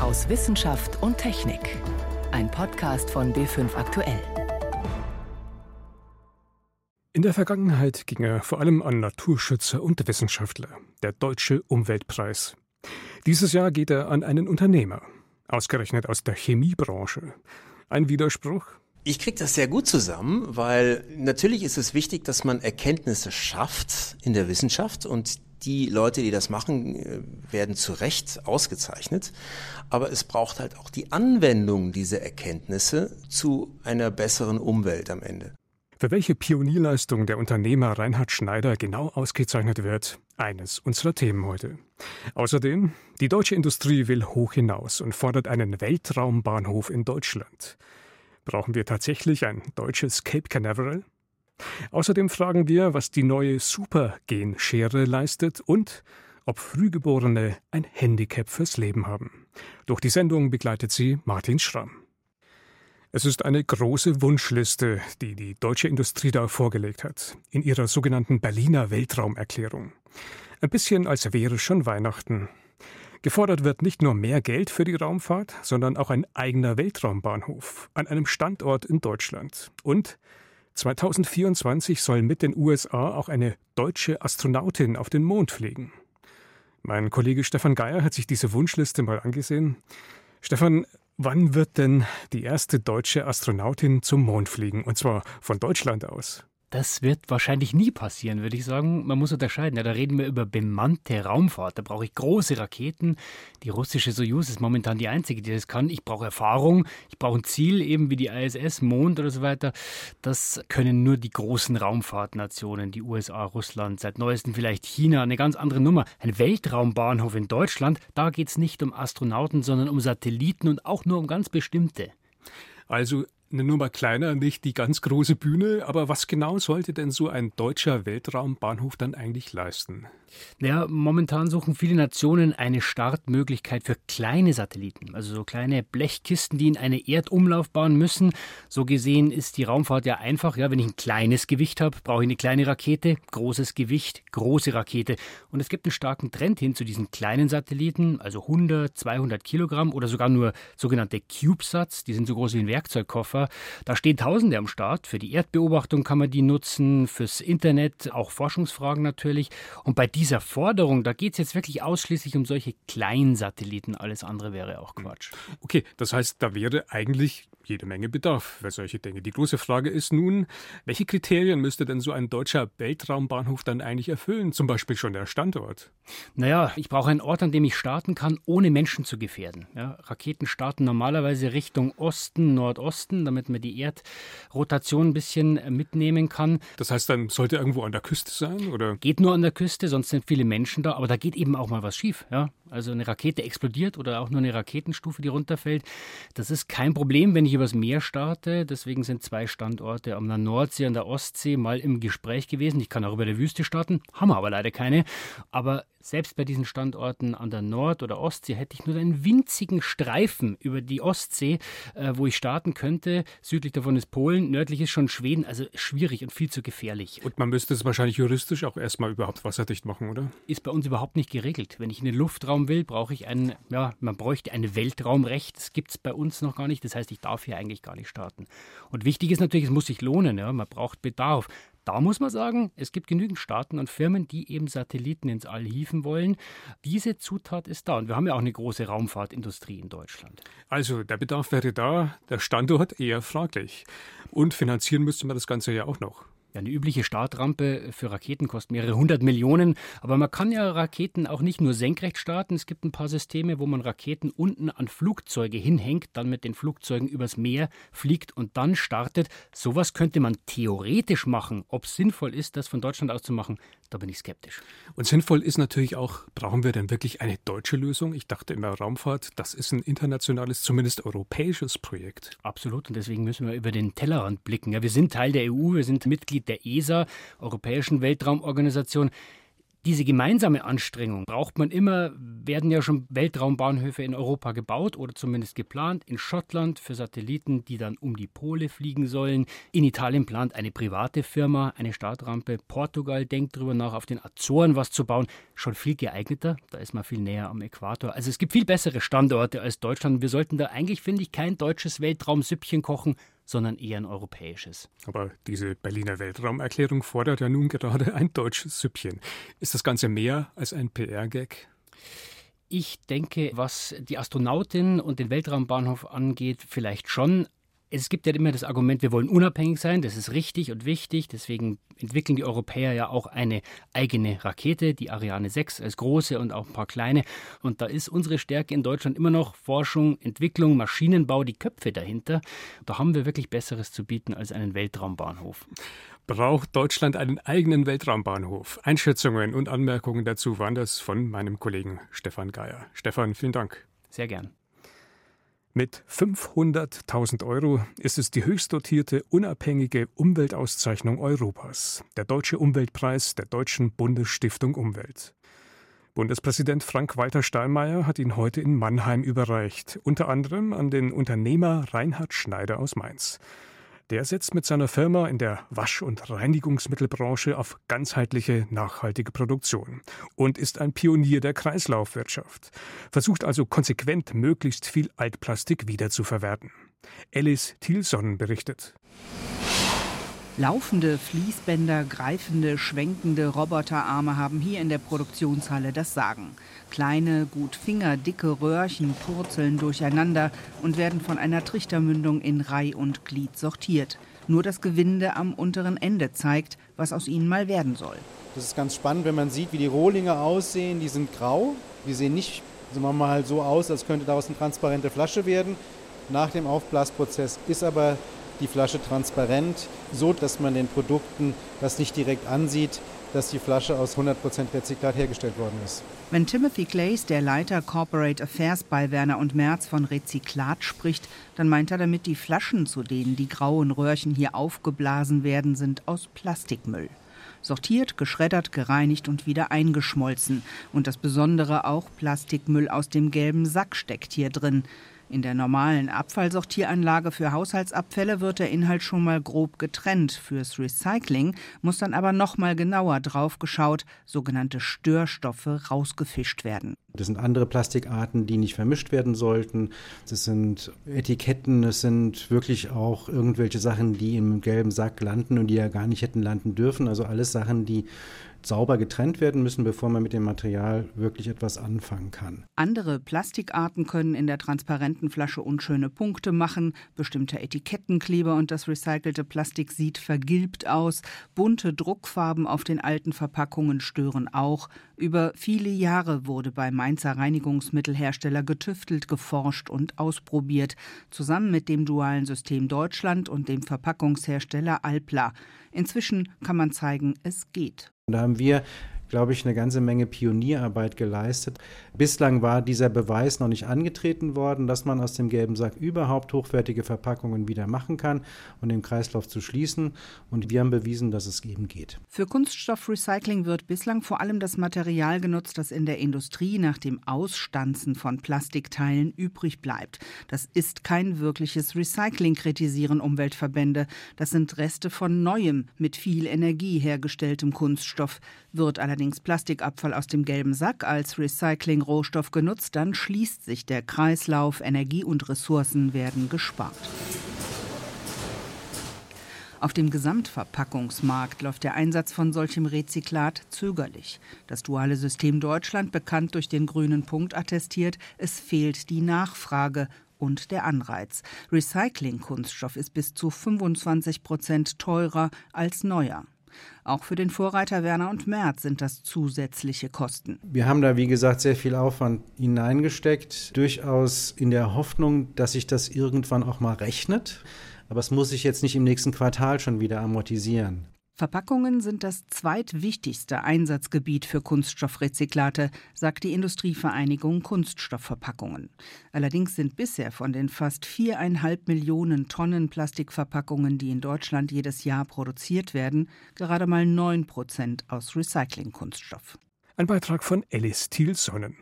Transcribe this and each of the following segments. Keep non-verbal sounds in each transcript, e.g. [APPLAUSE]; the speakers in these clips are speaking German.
aus Wissenschaft und Technik. Ein Podcast von B5 Aktuell. In der Vergangenheit ging er vor allem an Naturschützer und Wissenschaftler, der Deutsche Umweltpreis. Dieses Jahr geht er an einen Unternehmer, ausgerechnet aus der Chemiebranche. Ein Widerspruch? Ich kriege das sehr gut zusammen, weil natürlich ist es wichtig, dass man Erkenntnisse schafft in der Wissenschaft und die Leute, die das machen, äh, werden zu Recht ausgezeichnet. Aber es braucht halt auch die Anwendung dieser Erkenntnisse zu einer besseren Umwelt am Ende. Für welche Pionierleistung der Unternehmer Reinhard Schneider genau ausgezeichnet wird, eines unserer Themen heute. Außerdem, die deutsche Industrie will hoch hinaus und fordert einen Weltraumbahnhof in Deutschland. Brauchen wir tatsächlich ein deutsches Cape Canaveral? Außerdem fragen wir, was die neue Supergenschere leistet und ob Frühgeborene ein Handicap fürs Leben haben. Durch die Sendung begleitet sie Martin Schramm. Es ist eine große Wunschliste, die die deutsche Industrie da vorgelegt hat, in ihrer sogenannten Berliner Weltraumerklärung. Ein bisschen als wäre schon Weihnachten. Gefordert wird nicht nur mehr Geld für die Raumfahrt, sondern auch ein eigener Weltraumbahnhof an einem Standort in Deutschland. Und 2024 soll mit den USA auch eine deutsche Astronautin auf den Mond fliegen. Mein Kollege Stefan Geier hat sich diese Wunschliste mal angesehen. Stefan, wann wird denn die erste deutsche Astronautin zum Mond fliegen? Und zwar von Deutschland aus? Das wird wahrscheinlich nie passieren, würde ich sagen. Man muss unterscheiden. Ja, da reden wir über bemannte Raumfahrt. Da brauche ich große Raketen. Die russische Soyuz ist momentan die einzige, die das kann. Ich brauche Erfahrung. Ich brauche ein Ziel, eben wie die ISS, Mond oder so weiter. Das können nur die großen Raumfahrtnationen, die USA, Russland, seit neuestem vielleicht China, eine ganz andere Nummer. Ein Weltraumbahnhof in Deutschland, da geht es nicht um Astronauten, sondern um Satelliten und auch nur um ganz bestimmte. Also eine Nummer kleiner, nicht die ganz große Bühne. Aber was genau sollte denn so ein deutscher Weltraumbahnhof dann eigentlich leisten? Naja, momentan suchen viele Nationen eine Startmöglichkeit für kleine Satelliten, also so kleine Blechkisten, die in eine Erdumlaufbahn müssen. So gesehen ist die Raumfahrt ja einfach. Ja, wenn ich ein kleines Gewicht habe, brauche ich eine kleine Rakete, großes Gewicht, große Rakete. Und es gibt einen starken Trend hin zu diesen kleinen Satelliten, also 100, 200 Kilogramm oder sogar nur sogenannte CubeSats, die sind so groß wie ein Werkzeugkoffer. Server. Da stehen Tausende am Start. Für die Erdbeobachtung kann man die nutzen, fürs Internet, auch Forschungsfragen natürlich. Und bei dieser Forderung, da geht es jetzt wirklich ausschließlich um solche kleinen Satelliten. Alles andere wäre auch Quatsch. Okay, das heißt, da wäre eigentlich jede Menge Bedarf für solche Dinge. Die große Frage ist nun, welche Kriterien müsste denn so ein deutscher Weltraumbahnhof dann eigentlich erfüllen? Zum Beispiel schon der Standort. Naja, ich brauche einen Ort, an dem ich starten kann, ohne Menschen zu gefährden. Ja, Raketen starten normalerweise Richtung Osten, Nordosten, damit man die Erdrotation ein bisschen mitnehmen kann. Das heißt, dann sollte irgendwo an der Küste sein, oder? Geht nur an der Küste, sonst sind viele Menschen da, aber da geht eben auch mal was schief. Ja? Also eine Rakete explodiert oder auch nur eine Raketenstufe, die runterfällt. Das ist kein Problem, wenn ich übers Meer starte. Deswegen sind zwei Standorte an der Nordsee und der Ostsee mal im Gespräch gewesen. Ich kann auch über der Wüste starten, haben wir aber leider keine. Aber selbst bei diesen Standorten an der Nord- oder Ostsee hätte ich nur einen winzigen Streifen über die Ostsee, äh, wo ich starten könnte. Südlich davon ist Polen, nördlich ist schon Schweden. Also schwierig und viel zu gefährlich. Und man müsste es wahrscheinlich juristisch auch erstmal überhaupt wasserdicht machen, oder? Ist bei uns überhaupt nicht geregelt. Wenn ich in den Luftraum will, brauche ich ein, ja, man bräuchte ein Weltraumrecht. Das gibt es bei uns noch gar nicht. Das heißt, ich darf hier eigentlich gar nicht starten. Und wichtig ist natürlich, es muss sich lohnen. Ja? Man braucht Bedarf. Da muss man sagen, es gibt genügend Staaten und Firmen, die eben Satelliten ins All hieven wollen. Diese Zutat ist da. Und wir haben ja auch eine große Raumfahrtindustrie in Deutschland. Also der Bedarf wäre da, der Standort eher fraglich. Und finanzieren müsste man das Ganze ja auch noch. Ja, eine übliche Startrampe für Raketen kostet mehrere hundert Millionen. Aber man kann ja Raketen auch nicht nur senkrecht starten. Es gibt ein paar Systeme, wo man Raketen unten an Flugzeuge hinhängt, dann mit den Flugzeugen übers Meer fliegt und dann startet. Sowas könnte man theoretisch machen. Ob es sinnvoll ist, das von Deutschland aus zu machen, da bin ich skeptisch. Und sinnvoll ist natürlich auch, brauchen wir denn wirklich eine deutsche Lösung? Ich dachte immer, Raumfahrt, das ist ein internationales, zumindest europäisches Projekt. Absolut. Und deswegen müssen wir über den Tellerrand blicken. Ja, wir sind Teil der EU, wir sind Mitglied der ESA, Europäischen Weltraumorganisation Diese gemeinsame Anstrengung braucht man immer, werden ja schon Weltraumbahnhöfe in Europa gebaut oder zumindest geplant. In Schottland für Satelliten, die dann um die Pole fliegen sollen. In Italien plant eine private Firma eine Startrampe. Portugal denkt darüber nach, auf den Azoren was zu bauen. Schon viel geeigneter, da ist man viel näher am Äquator. Also es gibt viel bessere Standorte als Deutschland. Wir sollten da eigentlich, finde ich, kein deutsches Weltraumsüppchen kochen, sondern eher ein europäisches. Aber diese Berliner Weltraumerklärung fordert ja nun gerade ein deutsches Süppchen. Ist das Ganze mehr als ein PR-Gag? Ich denke, was die Astronautin und den Weltraumbahnhof angeht, vielleicht schon es gibt ja immer das Argument, wir wollen unabhängig sein, das ist richtig und wichtig, deswegen entwickeln die Europäer ja auch eine eigene Rakete, die Ariane 6 als große und auch ein paar kleine. Und da ist unsere Stärke in Deutschland immer noch Forschung, Entwicklung, Maschinenbau, die Köpfe dahinter. Da haben wir wirklich Besseres zu bieten als einen Weltraumbahnhof. Braucht Deutschland einen eigenen Weltraumbahnhof? Einschätzungen und Anmerkungen dazu waren das von meinem Kollegen Stefan Geier. Stefan, vielen Dank. Sehr gern. Mit 500.000 Euro ist es die höchst dotierte unabhängige Umweltauszeichnung Europas, der Deutsche Umweltpreis der Deutschen Bundesstiftung Umwelt. Bundespräsident Frank-Walter Steinmeier hat ihn heute in Mannheim überreicht, unter anderem an den Unternehmer Reinhard Schneider aus Mainz. Der setzt mit seiner Firma in der Wasch- und Reinigungsmittelbranche auf ganzheitliche, nachhaltige Produktion und ist ein Pionier der Kreislaufwirtschaft, versucht also konsequent möglichst viel Altplastik wiederzuverwerten. Alice Thielson berichtet. Laufende Fließbänder, greifende, schwenkende Roboterarme haben hier in der Produktionshalle das Sagen. Kleine, gut fingerdicke Röhrchen purzeln durcheinander und werden von einer Trichtermündung in Reih und Glied sortiert. Nur das Gewinde am unteren Ende zeigt, was aus ihnen mal werden soll. Das ist ganz spannend, wenn man sieht, wie die Rohlinge aussehen. Die sind grau. Die sehen nicht, sagen wir mal, so aus, als könnte daraus eine transparente Flasche werden. Nach dem Aufblasprozess ist aber die Flasche transparent, so dass man den Produkten das nicht direkt ansieht, dass die Flasche aus 100% Rezyklat hergestellt worden ist. Wenn Timothy Clays, der Leiter Corporate Affairs bei Werner und Merz, von Rezyklat spricht, dann meint er damit, die Flaschen, zu denen die grauen Röhrchen hier aufgeblasen werden, sind aus Plastikmüll. Sortiert, geschreddert, gereinigt und wieder eingeschmolzen. Und das Besondere auch Plastikmüll aus dem gelben Sack steckt hier drin. In der normalen Abfallsortieranlage für Haushaltsabfälle wird der Inhalt schon mal grob getrennt. Fürs Recycling muss dann aber noch mal genauer drauf geschaut, sogenannte Störstoffe rausgefischt werden. Das sind andere Plastikarten, die nicht vermischt werden sollten. Das sind Etiketten, das sind wirklich auch irgendwelche Sachen, die im gelben Sack landen und die ja gar nicht hätten landen dürfen. Also alles Sachen, die sauber getrennt werden müssen, bevor man mit dem Material wirklich etwas anfangen kann. Andere Plastikarten können in der transparenten Flasche unschöne Punkte machen, bestimmte Etikettenkleber und das recycelte Plastik sieht vergilbt aus, bunte Druckfarben auf den alten Verpackungen stören auch. Über viele Jahre wurde beim Mainzer Reinigungsmittelhersteller getüftelt, geforscht und ausprobiert, zusammen mit dem dualen System Deutschland und dem Verpackungshersteller Alpla. Inzwischen kann man zeigen, es geht. Da haben wir glaube ich, eine ganze Menge Pionierarbeit geleistet. Bislang war dieser Beweis noch nicht angetreten worden, dass man aus dem gelben Sack überhaupt hochwertige Verpackungen wieder machen kann und den Kreislauf zu schließen. Und wir haben bewiesen, dass es eben geht. Für Kunststoffrecycling wird bislang vor allem das Material genutzt, das in der Industrie nach dem Ausstanzen von Plastikteilen übrig bleibt. Das ist kein wirkliches Recycling, kritisieren Umweltverbände. Das sind Reste von neuem, mit viel Energie hergestelltem Kunststoff. Wird allerdings allerdings Plastikabfall aus dem gelben Sack als Recycling-Rohstoff genutzt, dann schließt sich der Kreislauf, Energie und Ressourcen werden gespart. Auf dem Gesamtverpackungsmarkt läuft der Einsatz von solchem Rezyklat zögerlich. Das duale System Deutschland, bekannt durch den grünen Punkt, attestiert, es fehlt die Nachfrage und der Anreiz. Recycling-Kunststoff ist bis zu 25 Prozent teurer als neuer. Auch für den Vorreiter Werner und Merz sind das zusätzliche Kosten. Wir haben da, wie gesagt, sehr viel Aufwand hineingesteckt, durchaus in der Hoffnung, dass sich das irgendwann auch mal rechnet. Aber es muss sich jetzt nicht im nächsten Quartal schon wieder amortisieren. Verpackungen sind das zweitwichtigste Einsatzgebiet für Kunststoffrezyklate, sagt die Industrievereinigung Kunststoffverpackungen. Allerdings sind bisher von den fast viereinhalb Millionen Tonnen Plastikverpackungen, die in Deutschland jedes Jahr produziert werden, gerade mal neun Prozent aus Recyclingkunststoff. Ein Beitrag von Alice Thielsonnen.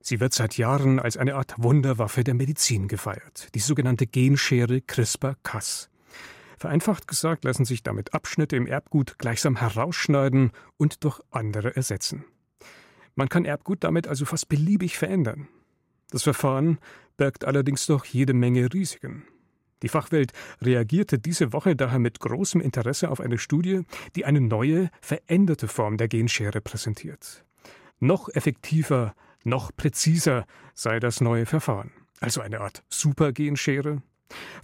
Sie wird seit Jahren als eine Art Wunderwaffe der Medizin gefeiert, die sogenannte Genschere CRISPR-Cas. Vereinfacht gesagt lassen sich damit Abschnitte im Erbgut gleichsam herausschneiden und durch andere ersetzen. Man kann Erbgut damit also fast beliebig verändern. Das Verfahren birgt allerdings doch jede Menge Risiken. Die Fachwelt reagierte diese Woche daher mit großem Interesse auf eine Studie, die eine neue, veränderte Form der Genschere präsentiert. Noch effektiver, noch präziser sei das neue Verfahren. Also eine Art Supergenschere.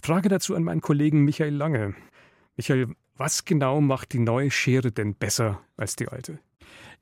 Frage dazu an meinen Kollegen Michael Lange. Michael, was genau macht die neue Schere denn besser als die alte?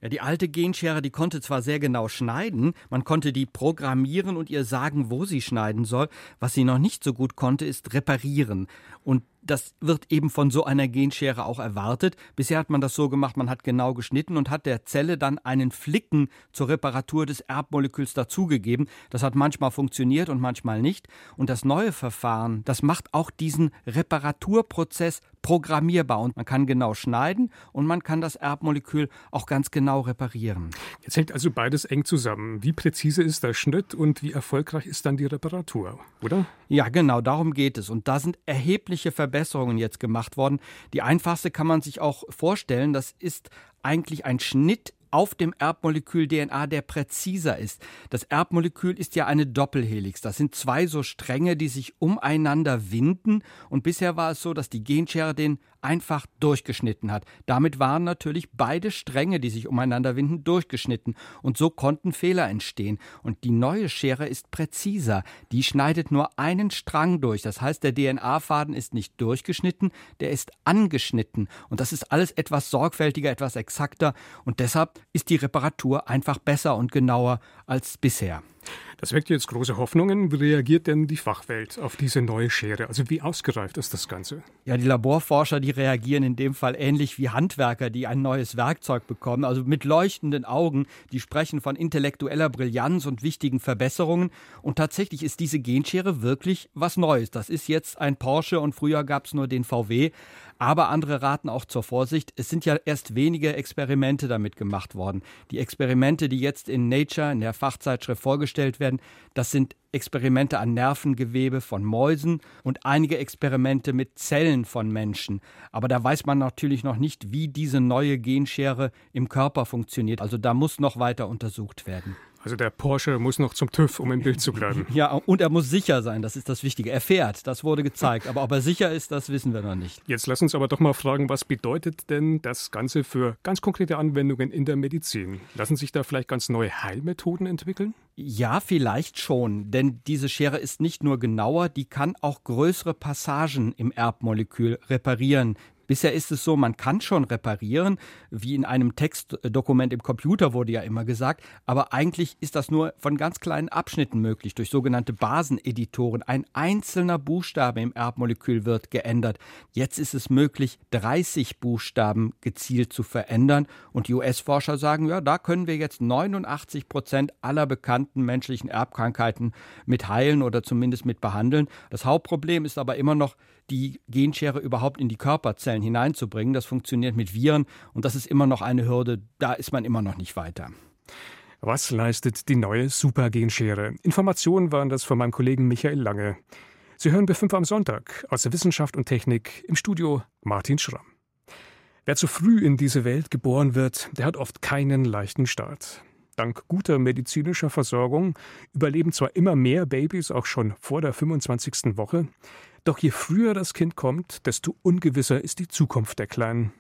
Ja, die alte Genschere, die konnte zwar sehr genau schneiden, man konnte die programmieren und ihr sagen, wo sie schneiden soll. Was sie noch nicht so gut konnte, ist reparieren. Und das wird eben von so einer Genschere auch erwartet. Bisher hat man das so gemacht, man hat genau geschnitten und hat der Zelle dann einen Flicken zur Reparatur des Erbmoleküls dazugegeben. Das hat manchmal funktioniert und manchmal nicht. Und das neue Verfahren, das macht auch diesen Reparaturprozess programmierbar und man kann genau schneiden und man kann das Erbmolekül auch ganz genau reparieren. Jetzt hängt also beides eng zusammen. Wie präzise ist der Schnitt und wie erfolgreich ist dann die Reparatur, oder? Ja, genau, darum geht es. Und da sind erhebliche Verbesserungen jetzt gemacht worden. Die einfachste kann man sich auch vorstellen, das ist eigentlich ein Schnitt auf dem Erbmolekül DNA, der präziser ist. Das Erbmolekül ist ja eine Doppelhelix. Das sind zwei so Stränge, die sich umeinander winden. Und bisher war es so, dass die Genschere den einfach durchgeschnitten hat. Damit waren natürlich beide Stränge, die sich umeinander winden, durchgeschnitten. Und so konnten Fehler entstehen. Und die neue Schere ist präziser. Die schneidet nur einen Strang durch. Das heißt, der DNA-Faden ist nicht durchgeschnitten, der ist angeschnitten. Und das ist alles etwas sorgfältiger, etwas exakter. Und deshalb ist die Reparatur einfach besser und genauer als bisher. Das weckt jetzt große Hoffnungen. Wie reagiert denn die Fachwelt auf diese neue Schere? Also wie ausgereift ist das Ganze? Ja, die Laborforscher, die reagieren in dem Fall ähnlich wie Handwerker, die ein neues Werkzeug bekommen, also mit leuchtenden Augen. Die sprechen von intellektueller Brillanz und wichtigen Verbesserungen. Und tatsächlich ist diese Genschere wirklich was Neues. Das ist jetzt ein Porsche und früher gab es nur den VW. Aber andere raten auch zur Vorsicht. Es sind ja erst wenige Experimente damit gemacht worden. Die Experimente, die jetzt in Nature, in der Fachzeitschrift vorgestellt werden, das sind Experimente an Nervengewebe von Mäusen und einige Experimente mit Zellen von Menschen. Aber da weiß man natürlich noch nicht, wie diese neue Genschere im Körper funktioniert. Also da muss noch weiter untersucht werden. Also der Porsche muss noch zum TÜV, um im Bild zu bleiben. [LAUGHS] Ja, und er muss sicher sein, das ist das Wichtige. Er fährt, das wurde gezeigt. Aber ob er sicher ist, das wissen wir noch nicht. Jetzt lass uns aber doch mal fragen, was bedeutet denn das Ganze für ganz konkrete Anwendungen in der Medizin? Lassen sich da vielleicht ganz neue Heilmethoden entwickeln? Ja, vielleicht schon, denn diese Schere ist nicht nur genauer, die kann auch größere Passagen im Erbmolekül reparieren. Bisher ist es so, man kann schon reparieren, wie in einem Textdokument im Computer wurde ja immer gesagt, aber eigentlich ist das nur von ganz kleinen Abschnitten möglich, durch sogenannte Baseneditoren. Ein einzelner Buchstabe im Erbmolekül wird geändert. Jetzt ist es möglich, 30 Buchstaben gezielt zu verändern und die US-Forscher sagen, ja, da können wir jetzt 89 Prozent aller bekannten menschlichen Erbkrankheiten mit heilen oder zumindest mit behandeln. Das Hauptproblem ist aber immer noch, die Genschere überhaupt in die Körperzellen hineinzubringen. Das funktioniert mit Viren und das ist immer noch eine Hürde. Da ist man immer noch nicht weiter. Was leistet die neue Supergenschere? Informationen waren das von meinem Kollegen Michael Lange. Sie hören B5 am Sonntag aus der Wissenschaft und Technik im Studio Martin Schramm. Wer zu früh in diese Welt geboren wird, der hat oft keinen leichten Start. Dank guter medizinischer Versorgung überleben zwar immer mehr Babys auch schon vor der 25. Woche, doch je früher das Kind kommt, desto ungewisser ist die Zukunft der Kleinen.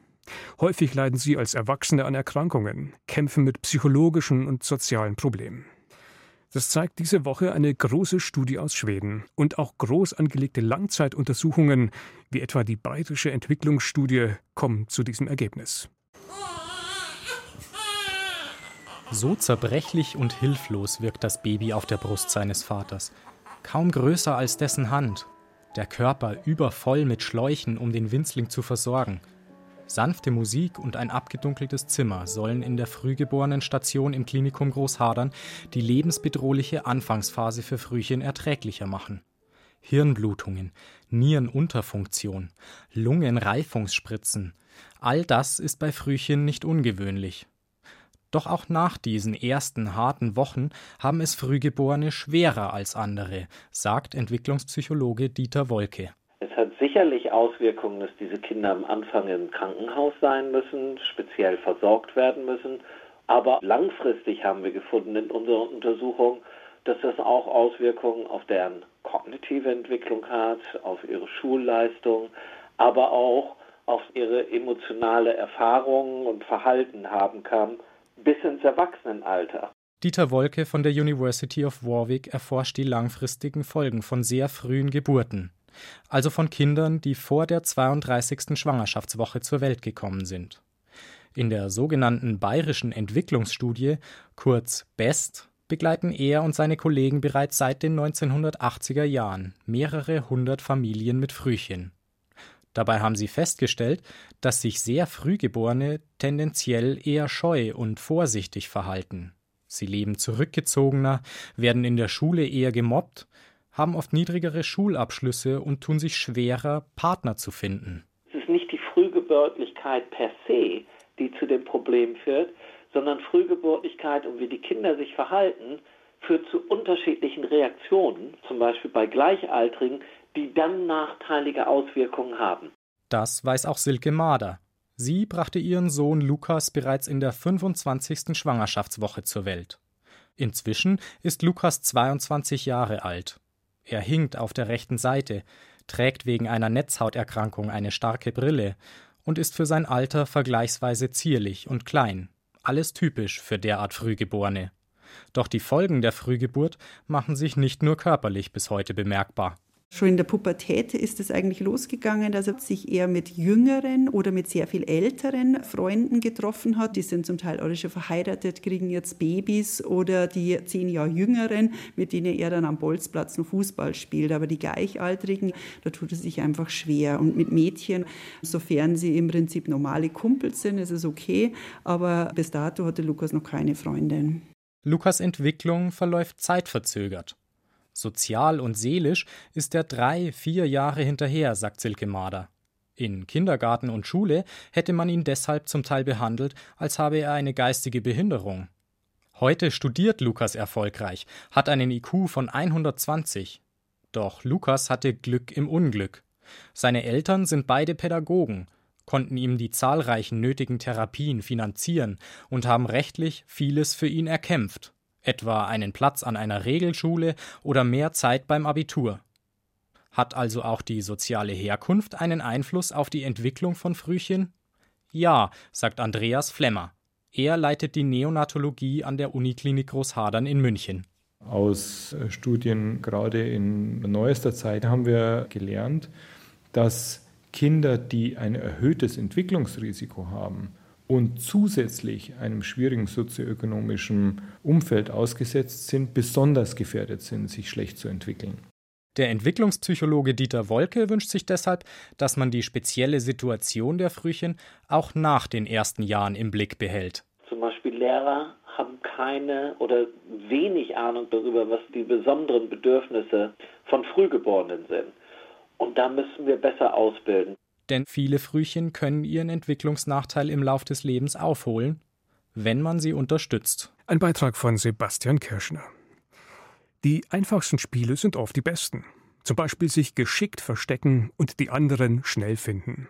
Häufig leiden sie als Erwachsene an Erkrankungen, kämpfen mit psychologischen und sozialen Problemen. Das zeigt diese Woche eine große Studie aus Schweden und auch groß angelegte Langzeituntersuchungen, wie etwa die Bayerische Entwicklungsstudie, kommen zu diesem Ergebnis. So zerbrechlich und hilflos wirkt das Baby auf der Brust seines Vaters. Kaum größer als dessen Hand der Körper übervoll mit Schläuchen, um den Winzling zu versorgen. Sanfte Musik und ein abgedunkeltes Zimmer sollen in der frühgeborenen Station im Klinikum Großhadern die lebensbedrohliche Anfangsphase für Frühchen erträglicher machen. Hirnblutungen, Nierenunterfunktion, Lungenreifungsspritzen, all das ist bei Frühchen nicht ungewöhnlich. Doch auch nach diesen ersten harten Wochen haben es Frühgeborene schwerer als andere, sagt Entwicklungspsychologe Dieter Wolke. Es hat sicherlich Auswirkungen, dass diese Kinder am Anfang im Krankenhaus sein müssen, speziell versorgt werden müssen. Aber langfristig haben wir gefunden in unserer Untersuchung, dass das auch Auswirkungen auf deren kognitive Entwicklung hat, auf ihre Schulleistung, aber auch auf ihre emotionale Erfahrungen und Verhalten haben kann, bis ins Erwachsenenalter. Dieter Wolke von der University of Warwick erforscht die langfristigen Folgen von sehr frühen Geburten, also von Kindern, die vor der 32. Schwangerschaftswoche zur Welt gekommen sind. In der sogenannten Bayerischen Entwicklungsstudie, kurz BEST, begleiten er und seine Kollegen bereits seit den 1980er Jahren mehrere hundert Familien mit Frühchen. Dabei haben sie festgestellt, dass sich sehr Frühgeborene tendenziell eher scheu und vorsichtig verhalten. Sie leben zurückgezogener, werden in der Schule eher gemobbt, haben oft niedrigere Schulabschlüsse und tun sich schwerer, Partner zu finden. Es ist nicht die Frühgeburtlichkeit per se, die zu dem Problem führt, sondern Frühgeburtlichkeit und wie die Kinder sich verhalten, führt zu unterschiedlichen Reaktionen, zum Beispiel bei Gleichaltrigen, die dann nachteilige Auswirkungen haben. Das weiß auch Silke Mader. Sie brachte ihren Sohn Lukas bereits in der 25. Schwangerschaftswoche zur Welt. Inzwischen ist Lukas 22 Jahre alt. Er hinkt auf der rechten Seite, trägt wegen einer Netzhauterkrankung eine starke Brille und ist für sein Alter vergleichsweise zierlich und klein. Alles typisch für derart Frühgeborene. Doch die Folgen der Frühgeburt machen sich nicht nur körperlich bis heute bemerkbar. Schon in der Pubertät ist es eigentlich losgegangen, dass er sich eher mit jüngeren oder mit sehr viel älteren Freunden getroffen hat. Die sind zum Teil alle schon verheiratet, kriegen jetzt Babys oder die zehn Jahre jüngeren, mit denen er dann am Bolzplatz noch Fußball spielt. Aber die Gleichaltrigen, da tut es sich einfach schwer. Und mit Mädchen, sofern sie im Prinzip normale Kumpels sind, ist es okay. Aber bis dato hatte Lukas noch keine Freundin. Lukas Entwicklung verläuft zeitverzögert. Sozial und seelisch ist er drei, vier Jahre hinterher, sagt Silke Mader. In Kindergarten und Schule hätte man ihn deshalb zum Teil behandelt, als habe er eine geistige Behinderung. Heute studiert Lukas erfolgreich, hat einen IQ von 120. Doch Lukas hatte Glück im Unglück. Seine Eltern sind beide Pädagogen, konnten ihm die zahlreichen nötigen Therapien finanzieren und haben rechtlich vieles für ihn erkämpft etwa einen Platz an einer Regelschule oder mehr Zeit beim Abitur. Hat also auch die soziale Herkunft einen Einfluss auf die Entwicklung von Frühchen? Ja, sagt Andreas Flemmer. Er leitet die Neonatologie an der Uniklinik Großhadern in München. Aus äh, Studien gerade in neuester Zeit haben wir gelernt, dass Kinder, die ein erhöhtes Entwicklungsrisiko haben, und zusätzlich einem schwierigen sozioökonomischen Umfeld ausgesetzt sind, besonders gefährdet sind, sich schlecht zu entwickeln. Der Entwicklungspsychologe Dieter Wolke wünscht sich deshalb, dass man die spezielle Situation der Frühchen auch nach den ersten Jahren im Blick behält. Zum Beispiel Lehrer haben keine oder wenig Ahnung darüber, was die besonderen Bedürfnisse von Frühgeborenen sind. Und da müssen wir besser ausbilden denn viele Frühchen können ihren Entwicklungsnachteil im Lauf des Lebens aufholen, wenn man sie unterstützt. Ein Beitrag von Sebastian Kirschner. Die einfachsten Spiele sind oft die besten. Zum Beispiel sich geschickt verstecken und die anderen schnell finden.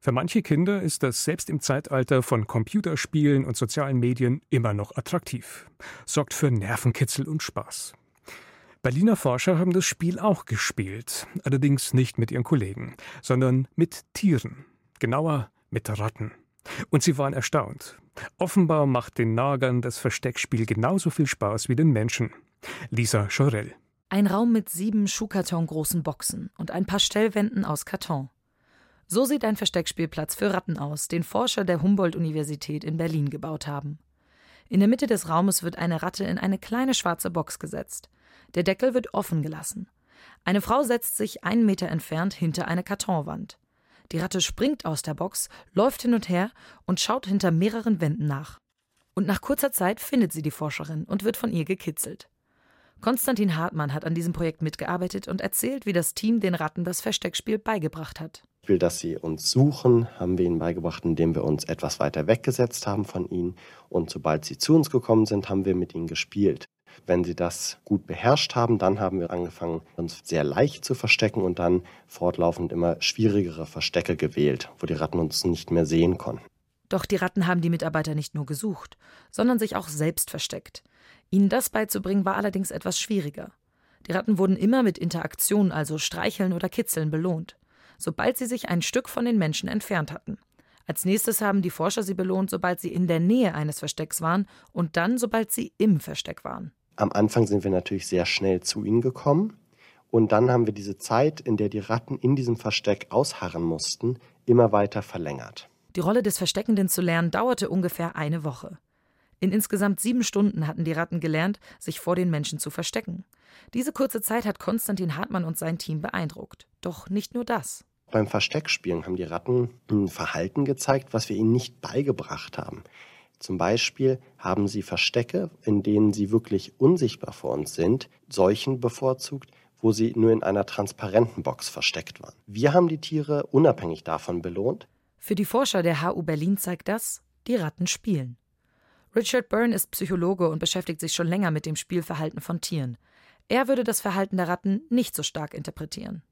Für manche Kinder ist das selbst im Zeitalter von Computerspielen und sozialen Medien immer noch attraktiv, sorgt für Nervenkitzel und Spaß. Berliner Forscher haben das Spiel auch gespielt, allerdings nicht mit ihren Kollegen, sondern mit Tieren, genauer mit Ratten. Und sie waren erstaunt. Offenbar macht den Nagern das Versteckspiel genauso viel Spaß wie den Menschen. Lisa Schorell. Ein Raum mit sieben Schuhkartongroßen Boxen und ein paar Stellwänden aus Karton. So sieht ein Versteckspielplatz für Ratten aus, den Forscher der Humboldt-Universität in Berlin gebaut haben. In der Mitte des Raumes wird eine Ratte in eine kleine schwarze Box gesetzt. Der Deckel wird offen gelassen. Eine Frau setzt sich einen Meter entfernt hinter eine Kartonwand. Die Ratte springt aus der Box, läuft hin und her und schaut hinter mehreren Wänden nach. Und nach kurzer Zeit findet sie die Forscherin und wird von ihr gekitzelt. Konstantin Hartmann hat an diesem Projekt mitgearbeitet und erzählt, wie das Team den Ratten das Versteckspiel beigebracht hat. Beispiel, dass sie uns suchen, haben wir ihnen beigebracht, indem wir uns etwas weiter weggesetzt haben von ihnen. Und sobald sie zu uns gekommen sind, haben wir mit ihnen gespielt. Wenn sie das gut beherrscht haben, dann haben wir angefangen, uns sehr leicht zu verstecken und dann fortlaufend immer schwierigere Verstecke gewählt, wo die Ratten uns nicht mehr sehen konnten. Doch die Ratten haben die Mitarbeiter nicht nur gesucht, sondern sich auch selbst versteckt. Ihnen das beizubringen war allerdings etwas schwieriger. Die Ratten wurden immer mit Interaktion, also Streicheln oder Kitzeln, belohnt, sobald sie sich ein Stück von den Menschen entfernt hatten. Als nächstes haben die Forscher sie belohnt, sobald sie in der Nähe eines Verstecks waren und dann, sobald sie im Versteck waren. Am Anfang sind wir natürlich sehr schnell zu ihnen gekommen. Und dann haben wir diese Zeit, in der die Ratten in diesem Versteck ausharren mussten, immer weiter verlängert. Die Rolle des Versteckenden zu lernen dauerte ungefähr eine Woche. In insgesamt sieben Stunden hatten die Ratten gelernt, sich vor den Menschen zu verstecken. Diese kurze Zeit hat Konstantin Hartmann und sein Team beeindruckt. Doch nicht nur das. Beim Versteckspielen haben die Ratten ein Verhalten gezeigt, was wir ihnen nicht beigebracht haben. Zum Beispiel haben sie Verstecke, in denen sie wirklich unsichtbar vor uns sind, solchen bevorzugt, wo sie nur in einer transparenten Box versteckt waren. Wir haben die Tiere unabhängig davon belohnt. Für die Forscher der HU Berlin zeigt das, die Ratten spielen. Richard Byrne ist Psychologe und beschäftigt sich schon länger mit dem Spielverhalten von Tieren. Er würde das Verhalten der Ratten nicht so stark interpretieren.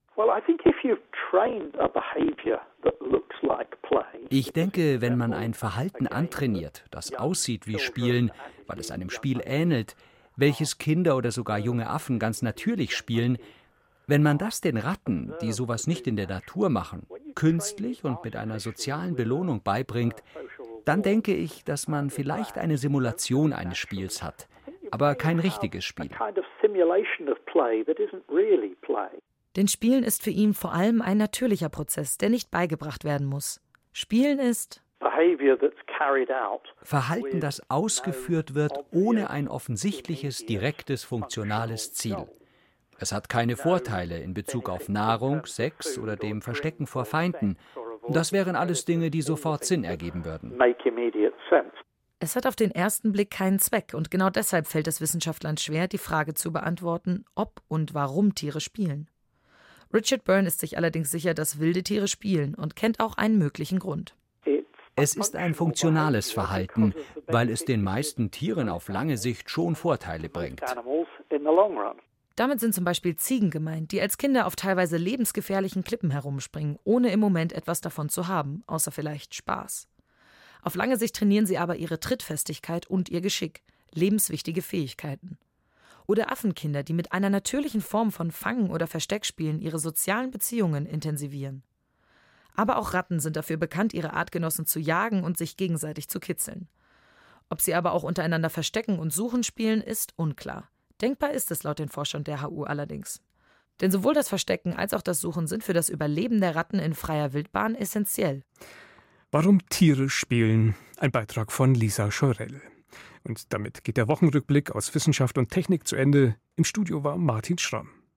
Ich denke, wenn man ein Verhalten antrainiert, das aussieht wie Spielen, weil es einem Spiel ähnelt, welches Kinder oder sogar junge Affen ganz natürlich spielen, wenn man das den Ratten, die sowas nicht in der Natur machen, künstlich und mit einer sozialen Belohnung beibringt, dann denke ich, dass man vielleicht eine Simulation eines Spiels hat, aber kein richtiges Spiel. Denn Spielen ist für ihn vor allem ein natürlicher Prozess, der nicht beigebracht werden muss. Spielen ist Verhalten, das ausgeführt wird ohne ein offensichtliches, direktes, funktionales Ziel. Es hat keine Vorteile in Bezug auf Nahrung, Sex oder dem Verstecken vor Feinden. Das wären alles Dinge, die sofort Sinn ergeben würden. Es hat auf den ersten Blick keinen Zweck und genau deshalb fällt es Wissenschaftlern schwer, die Frage zu beantworten, ob und warum Tiere spielen. Richard Byrne ist sich allerdings sicher, dass wilde Tiere spielen und kennt auch einen möglichen Grund. Es ist ein funktionales Verhalten, weil es den meisten Tieren auf lange Sicht schon Vorteile bringt. Damit sind zum Beispiel Ziegen gemeint, die als Kinder auf teilweise lebensgefährlichen Klippen herumspringen, ohne im Moment etwas davon zu haben, außer vielleicht Spaß. Auf lange Sicht trainieren sie aber ihre Trittfestigkeit und ihr Geschick, lebenswichtige Fähigkeiten. Oder Affenkinder, die mit einer natürlichen Form von Fangen oder Versteckspielen ihre sozialen Beziehungen intensivieren. Aber auch Ratten sind dafür bekannt, ihre Artgenossen zu jagen und sich gegenseitig zu kitzeln. Ob sie aber auch untereinander Verstecken und Suchen spielen, ist unklar. Denkbar ist es laut den Forschern der HU allerdings. Denn sowohl das Verstecken als auch das Suchen sind für das Überleben der Ratten in freier Wildbahn essentiell. Warum Tiere spielen? Ein Beitrag von Lisa Scheurell. Und damit geht der Wochenrückblick aus Wissenschaft und Technik zu Ende. Im Studio war Martin Schramm.